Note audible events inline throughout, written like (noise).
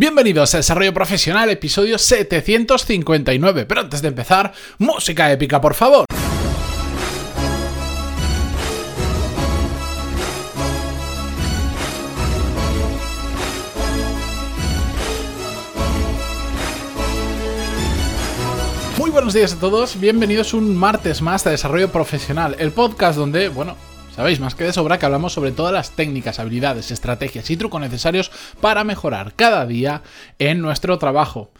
Bienvenidos a Desarrollo Profesional, episodio 759. Pero antes de empezar, música épica, por favor. Muy buenos días a todos, bienvenidos un martes más a Desarrollo Profesional, el podcast donde, bueno, Sabéis más que de sobra que hablamos sobre todas las técnicas, habilidades, estrategias y trucos necesarios para mejorar cada día en nuestro trabajo.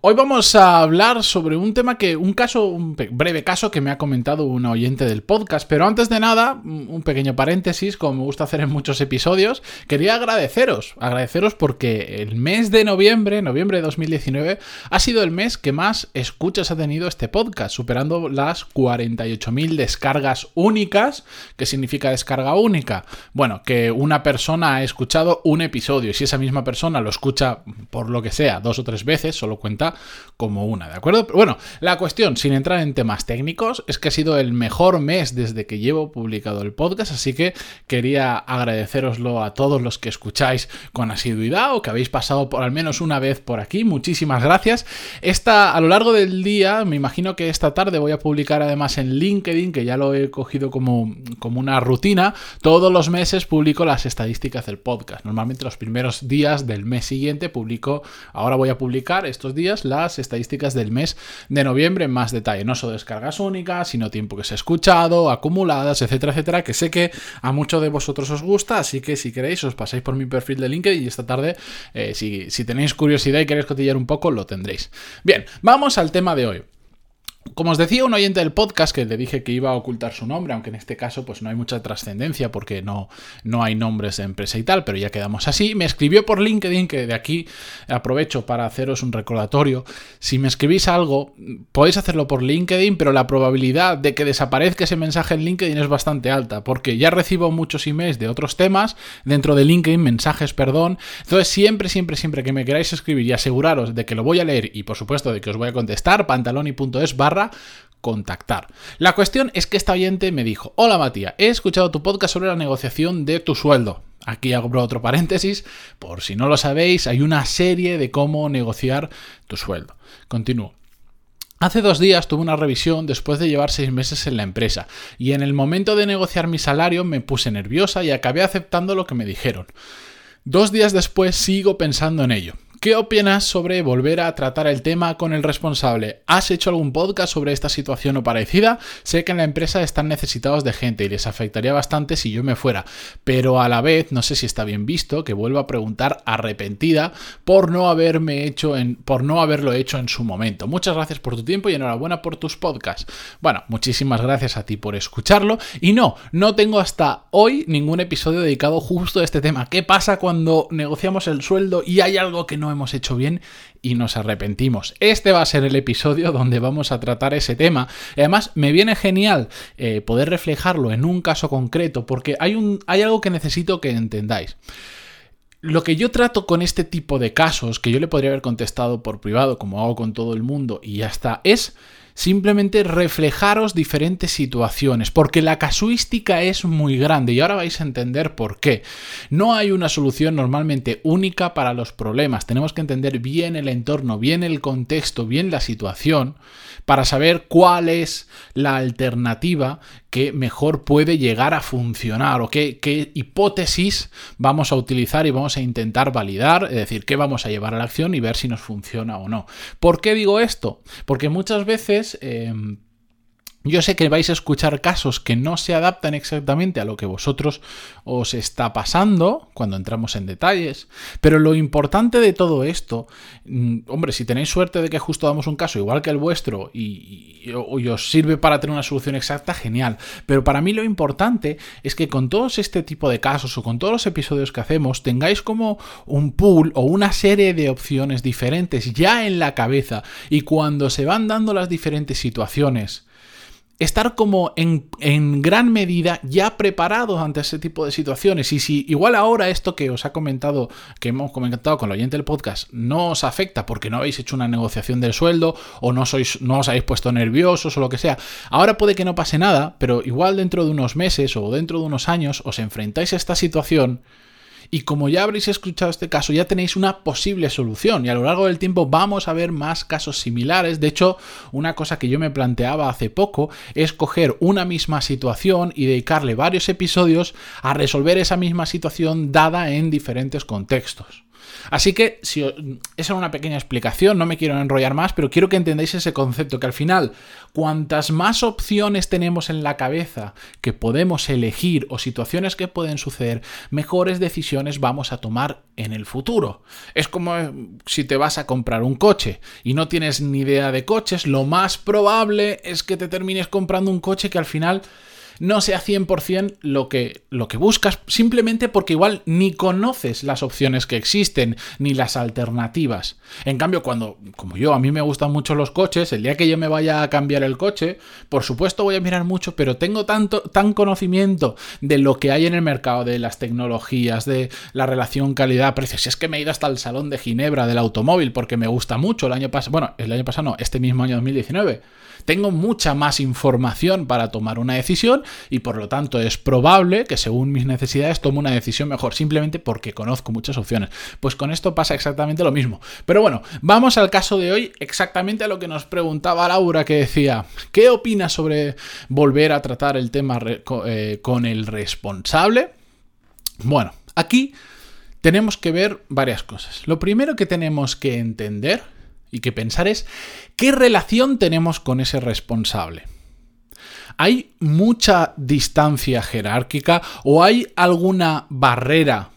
Hoy vamos a hablar sobre un tema que, un caso, un breve caso que me ha comentado un oyente del podcast, pero antes de nada, un pequeño paréntesis, como me gusta hacer en muchos episodios, quería agradeceros, agradeceros porque el mes de noviembre, noviembre de 2019, ha sido el mes que más escuchas ha tenido este podcast, superando las 48.000 descargas únicas, ¿qué significa descarga única? Bueno, que una persona ha escuchado un episodio y si esa misma persona lo escucha por lo que sea dos o tres veces, solo cuenta como una, ¿de acuerdo? Bueno, la cuestión, sin entrar en temas técnicos, es que ha sido el mejor mes desde que llevo publicado el podcast, así que quería agradeceroslo a todos los que escucháis con asiduidad o que habéis pasado por al menos una vez por aquí. Muchísimas gracias. Esta, a lo largo del día, me imagino que esta tarde voy a publicar además en LinkedIn, que ya lo he cogido como, como una rutina, todos los meses publico las estadísticas del podcast. Normalmente los primeros días del mes siguiente publico, ahora voy a publicar estos días las estadísticas del mes de noviembre en más detalle. No solo descargas únicas, sino tiempo que se ha escuchado, acumuladas, etcétera, etcétera, que sé que a muchos de vosotros os gusta, así que si queréis os pasáis por mi perfil de LinkedIn y esta tarde, eh, si, si tenéis curiosidad y queréis cotillar un poco, lo tendréis. Bien, vamos al tema de hoy. Como os decía un oyente del podcast que le dije que iba a ocultar su nombre, aunque en este caso pues no hay mucha trascendencia porque no, no hay nombres de empresa y tal, pero ya quedamos así, me escribió por LinkedIn que de aquí aprovecho para haceros un recordatorio. Si me escribís algo, podéis hacerlo por LinkedIn, pero la probabilidad de que desaparezca ese mensaje en LinkedIn es bastante alta, porque ya recibo muchos emails de otros temas dentro de LinkedIn, mensajes, perdón. Entonces siempre, siempre, siempre que me queráis escribir y aseguraros de que lo voy a leer y por supuesto de que os voy a contestar, pantaloni.es barra contactar. La cuestión es que esta oyente me dijo, hola Matías, he escuchado tu podcast sobre la negociación de tu sueldo. Aquí abro otro paréntesis, por si no lo sabéis, hay una serie de cómo negociar tu sueldo. Continúo. Hace dos días tuve una revisión después de llevar seis meses en la empresa y en el momento de negociar mi salario me puse nerviosa y acabé aceptando lo que me dijeron. Dos días después sigo pensando en ello. ¿Qué opinas sobre volver a tratar el tema con el responsable? ¿Has hecho algún podcast sobre esta situación o parecida? Sé que en la empresa están necesitados de gente y les afectaría bastante si yo me fuera, pero a la vez no sé si está bien visto que vuelva a preguntar arrepentida por no haberme hecho en por no haberlo hecho en su momento. Muchas gracias por tu tiempo y enhorabuena por tus podcasts. Bueno, muchísimas gracias a ti por escucharlo y no, no tengo hasta hoy ningún episodio dedicado justo a este tema. ¿Qué pasa cuando negociamos el sueldo y hay algo que no hemos hecho bien y nos arrepentimos. Este va a ser el episodio donde vamos a tratar ese tema. Además, me viene genial eh, poder reflejarlo en un caso concreto porque hay, un, hay algo que necesito que entendáis. Lo que yo trato con este tipo de casos, que yo le podría haber contestado por privado, como hago con todo el mundo, y ya está, es simplemente reflejaros diferentes situaciones, porque la casuística es muy grande y ahora vais a entender por qué. No hay una solución normalmente única para los problemas, tenemos que entender bien el entorno, bien el contexto, bien la situación, para saber cuál es la alternativa que mejor puede llegar a funcionar o qué, qué hipótesis vamos a utilizar y vamos a intentar validar, es decir, qué vamos a llevar a la acción y ver si nos funciona o no. ¿Por qué digo esto? Porque muchas veces... Em, yo sé que vais a escuchar casos que no se adaptan exactamente a lo que vosotros os está pasando cuando entramos en detalles, pero lo importante de todo esto, mm, hombre, si tenéis suerte de que justo damos un caso igual que el vuestro y, os sirve para tener una solución exacta, genial, pero para mí lo importante es que con todos este tipo de casos o con todos los episodios que hacemos tengáis como un pool o una serie de opciones diferentes ya en la cabeza. Y cuando se van dando las diferentes situaciones, estar como en, gran medida ya preparados ante ese tipo de situaciones. Y si igual ahora esto que os ha comentado, que hemos comentado con el oyente del podcast, no os afecta porque no habéis hecho una negociación del sueldo o no, sois, no os habéis puesto nerviosos o lo que sea, ahora puede que no pase nada, pero igual dentro de unos meses o dentro de unos años os enfrentáis a esta situación Y como ya habréis escuchado este caso, ya tenéis una posible solución y a lo largo del tiempo vamos a ver más casos similares. De hecho, una cosa que yo me planteaba hace poco es coger una misma situación y dedicarle varios episodios a resolver esa misma situación dada en diferentes contextos. Así que, si esa es una pequeña explicación, no me quiero enrollar más, pero quiero que entendáis ese concepto, que al final, cuantas más opciones tenemos en la cabeza que podemos elegir o situaciones que pueden suceder, mejores decisiones vamos a tomar en el futuro. Es como eh, si te vas a comprar un coche y no tienes ni idea de coches, lo más probable es que te termines comprando un coche que al final no sea 100% lo que, lo que buscas, simplemente porque igual ni conoces las opciones que existen, ni las alternativas. En cambio, cuando, como yo, a mí me gustan mucho los coches, el día que yo me vaya a cambiar el coche, por supuesto voy a mirar mucho, pero tengo tanto, tan conocimiento de lo que hay en el mercado, de las tecnologías, de la relación calidad-precio. Si es que me he ido hasta el Salón de Ginebra del automóvil porque me gusta mucho el año pasado, bueno, el año pasado no, este mismo año 2019 tengo mucha más información para tomar una decisión y por lo tanto es probable que según mis necesidades tome una decisión mejor, simplemente porque conozco muchas opciones. Pues con esto pasa exactamente lo mismo. Pero bueno, vamos al caso de hoy, exactamente a lo que nos preguntaba Laura, que decía, ¿qué opinas sobre volver a tratar el tema eh, con el responsable? Bueno, aquí tenemos que ver varias cosas. Lo primero que tenemos que entender y que pensar es qué relación tenemos con ese responsable. ¿Hay mucha distancia jerárquica o hay alguna barrera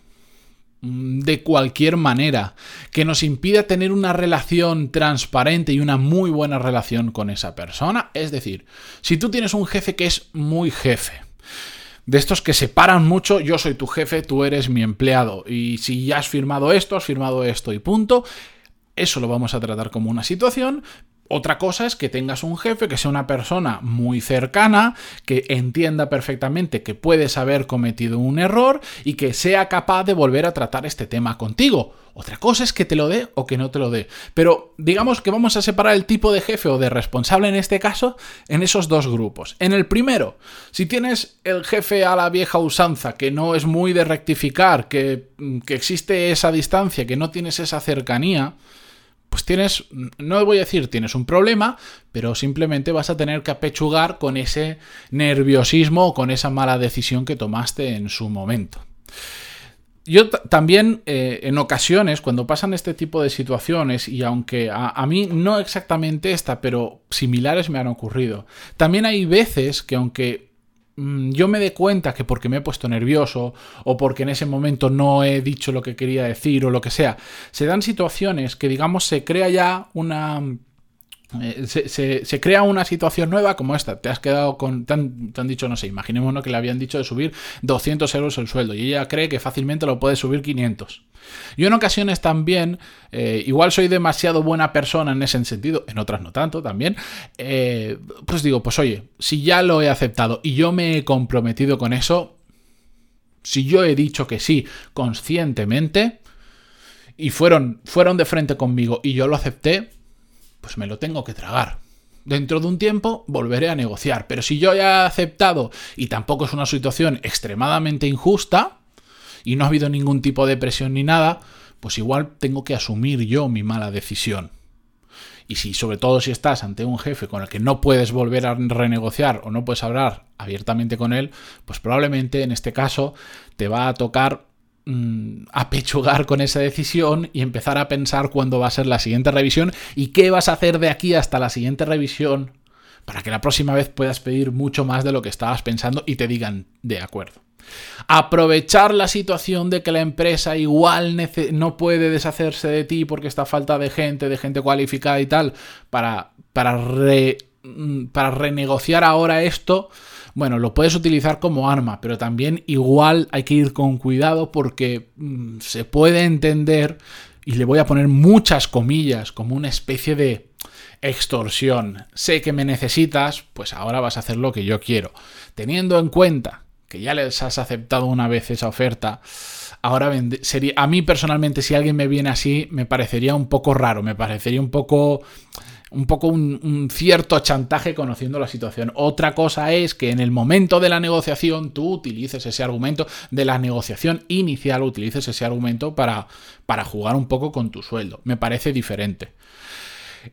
mm, de cualquier manera que nos impida tener una relación transparente y una muy buena relación con esa persona? Es decir, si tú tienes un jefe que es muy jefe, de estos que separan mucho, yo soy tu jefe, tú eres mi empleado, y si ya has firmado esto, has firmado esto y punto, eso lo vamos a tratar como una situación, otra cosa es que tengas un jefe que sea una persona muy cercana, que entienda perfectamente que puedes haber cometido un error y que sea capaz de volver a tratar este tema contigo. Otra cosa es que te lo dé o que no te lo dé. Pero digamos que vamos a separar el tipo de jefe o de responsable en este caso en esos dos grupos. En el primero, si tienes el jefe a la vieja usanza, que no es muy de rectificar, que, que existe esa distancia, que no tienes esa cercanía, pues tienes, no voy a decir tienes un problema, pero simplemente vas a tener que apechugar con ese nerviosismo o con esa mala decisión que tomaste en su momento. Yo también eh, en ocasiones, cuando pasan este tipo de situaciones, y aunque a, mí no exactamente esta, pero similares me han ocurrido, también hay veces que aunque yo me dé cuenta que porque me he puesto nervioso o porque en ese momento no he dicho lo que quería decir o lo que sea, se dan situaciones que digamos se crea ya una eh, se, crea una situación nueva como esta. Te has quedado con. Te han, dicho, no sé, imaginémonos que le habían dicho de subir 200 euros el sueldo y ella cree que fácilmente lo puede subir 500. Yo en ocasiones también, eh, igual soy demasiado buena persona en ese sentido, en otras no tanto también, eh, pues digo, pues oye, si ya lo he aceptado y yo me he comprometido con eso, si yo he dicho que sí conscientemente y fueron, fueron de frente conmigo y yo lo acepté, pues me lo tengo que tragar. Dentro de un tiempo volveré a negociar. Pero si yo ya he aceptado y tampoco es una situación extremadamente injusta y no ha habido ningún tipo de presión ni nada, pues igual tengo que asumir yo mi mala decisión. Y si, sobre todo si estás ante un jefe con el que no puedes volver a renegociar o no puedes hablar abiertamente con él, pues probablemente en este caso te va a tocar Mm, apechugar con esa decisión y empezar a pensar cuándo va a ser la siguiente revisión y qué vas a hacer de aquí hasta la siguiente revisión para que la próxima vez puedas pedir mucho más de lo que estabas pensando y te digan de acuerdo. Aprovechar la situación de que la empresa igual no puede deshacerse de ti porque está falta de gente, de gente cualificada y tal, para, para, mm, para renegociar ahora esto bueno, lo puedes utilizar como arma, pero también igual hay que ir con cuidado porque mm, se puede entender, y le voy a poner muchas comillas, como una especie de extorsión. Sé que me necesitas, pues ahora vas a hacer lo que yo quiero. Teniendo en cuenta que ya les has aceptado una vez esa oferta, ahora sería a mí personalmente si alguien me viene así me parecería un poco raro, me parecería un poco un poco un, cierto chantaje conociendo la situación. Otra cosa es que en el momento de la negociación tú utilices ese argumento, de la negociación inicial utilices ese argumento para, para jugar un poco con tu sueldo. Me parece diferente.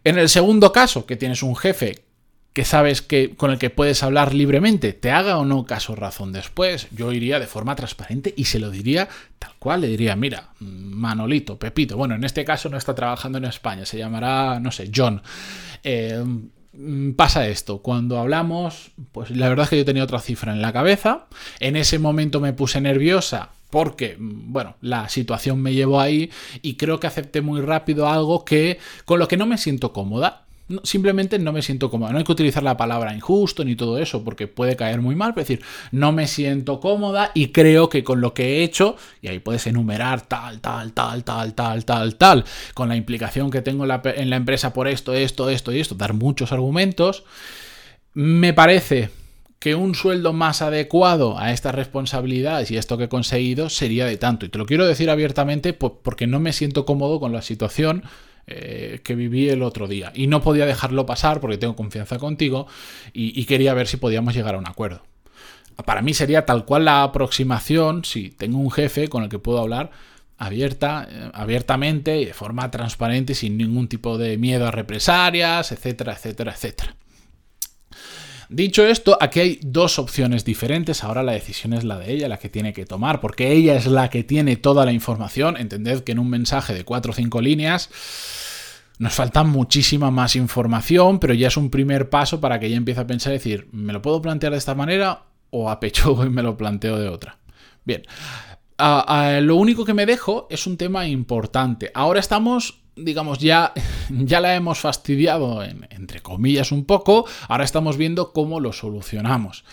En el segundo caso, que tienes un jefe que sabes que con el que puedes hablar libremente, te haga o no caso razón después, yo iría de forma transparente y se lo diría tal cual, le diría, mira, Manolito, Pepito, bueno, en este caso no está trabajando en España, se llamará, no sé, John. Eh, pasa esto, cuando hablamos, pues la verdad es que yo tenía otra cifra en la cabeza, en ese momento me puse nerviosa porque, bueno, la situación me llevó ahí y creo que acepté muy rápido algo que con lo que no me siento cómoda simplemente no me siento cómoda. No hay que utilizar la palabra injusto ni todo eso, porque puede caer muy mal. Es decir, no me siento cómoda y creo que con lo que he hecho, y ahí puedes enumerar tal, tal, tal, tal, tal, tal, tal, con la implicación que tengo en la, en la empresa por esto, esto, esto y esto, dar muchos argumentos, me parece que un sueldo más adecuado a estas responsabilidades y esto que he conseguido sería de tanto. Y te lo quiero decir abiertamente porque no me siento cómodo con la situación eh, que viví el otro día. Y no podía dejarlo pasar porque tengo confianza contigo y, quería ver si podíamos llegar a un acuerdo. Para mí sería tal cual la aproximación si tengo un jefe con el que puedo hablar abierta, eh, abiertamente y de forma transparente, sin ningún tipo de miedo a represalias, etcétera, etcétera, etcétera. Dicho esto, aquí hay dos opciones diferentes. Ahora la decisión es la de ella, la que tiene que tomar, porque ella es la que tiene toda la información. Entended que en un mensaje de cuatro o cinco líneas nos falta muchísima más información, pero ya es un primer paso para que ella empiece a pensar y decir, ¿me lo puedo plantear de esta manera o a pecho y me lo planteo de otra? Bien. lo único que me dejo es un tema importante. Ahora estamos digamos, ya, ya la hemos fastidiado, entre comillas, un poco, ahora estamos viendo cómo lo solucionamos.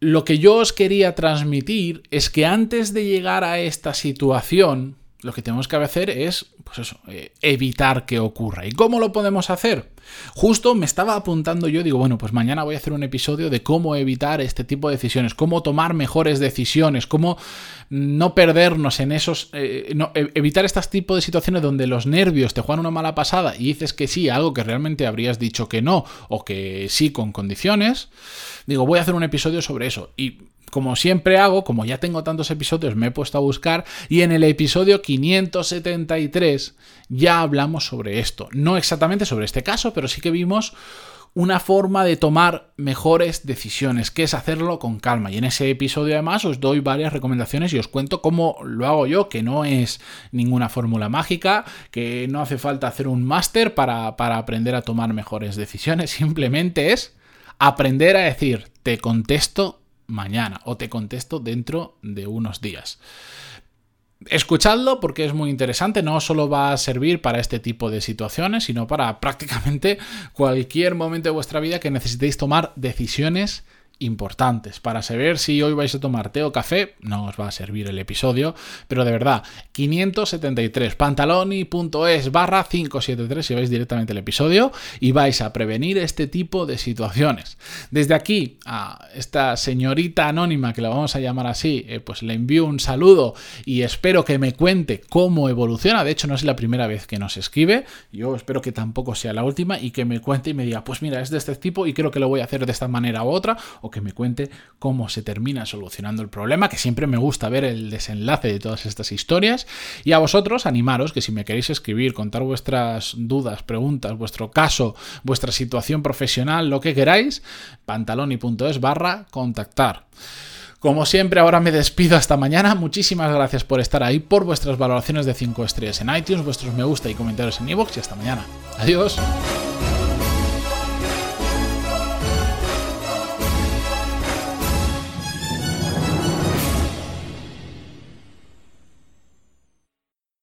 Lo que yo os quería transmitir es que antes de llegar a esta situación, lo que tenemos que hacer es, pues eso, eh, evitar que ocurra. ¿Y cómo lo podemos hacer? Justo me estaba apuntando yo, digo, bueno, pues mañana voy a hacer un episodio de cómo evitar este tipo de decisiones, cómo tomar mejores decisiones, cómo no perdernos en esos, eh, e, evitar este tipo de situaciones donde los nervios te juegan una mala pasada y dices que sí, algo que realmente habrías dicho que no, o que sí con condiciones. Digo, voy a hacer un episodio sobre eso. Y como siempre hago, como ya tengo tantos episodios, me he puesto a buscar y en el episodio 573 ya hablamos sobre esto. No exactamente sobre este caso, pero sí que vimos una forma de tomar mejores decisiones, que es hacerlo con calma. Y en ese episodio además os doy varias recomendaciones y os cuento cómo lo hago yo, que no es ninguna fórmula mágica, que no hace falta hacer un máster para, para aprender a tomar mejores decisiones, (laughs) simplemente es aprender a decir, te contesto mañana o te contesto dentro de unos días. Escuchadlo porque es muy interesante, no solo va a servir para este tipo de situaciones, sino para prácticamente cualquier momento de vuestra vida que necesitéis tomar decisiones importantes para saber si hoy vais a tomar té o café. No os va a servir el episodio, pero de verdad, 573 pantaloni.es barra 573 si vais directamente el episodio y vais a prevenir este tipo de situaciones. Desde aquí a esta señorita anónima, que la vamos a llamar así, eh, pues le envío un saludo y espero que me cuente cómo evoluciona. De hecho, no es la primera vez que nos escribe. Yo espero que tampoco sea la última y que me cuente y me diga, pues mira, es de este tipo y creo que lo voy a hacer de esta manera u otra que me cuente cómo se termina solucionando el problema, que siempre me gusta ver el desenlace de todas estas historias. Y a vosotros, animaros que si me queréis escribir, contar vuestras dudas, preguntas, vuestro caso, vuestra situación profesional, lo que queráis, pantaloni.es barra contactar. Como siempre, ahora me despido hasta mañana. Muchísimas gracias por estar ahí, por vuestras valoraciones de 5 estrellas en iTunes, vuestros me gusta y comentarios en iVoox y hasta mañana. Adiós.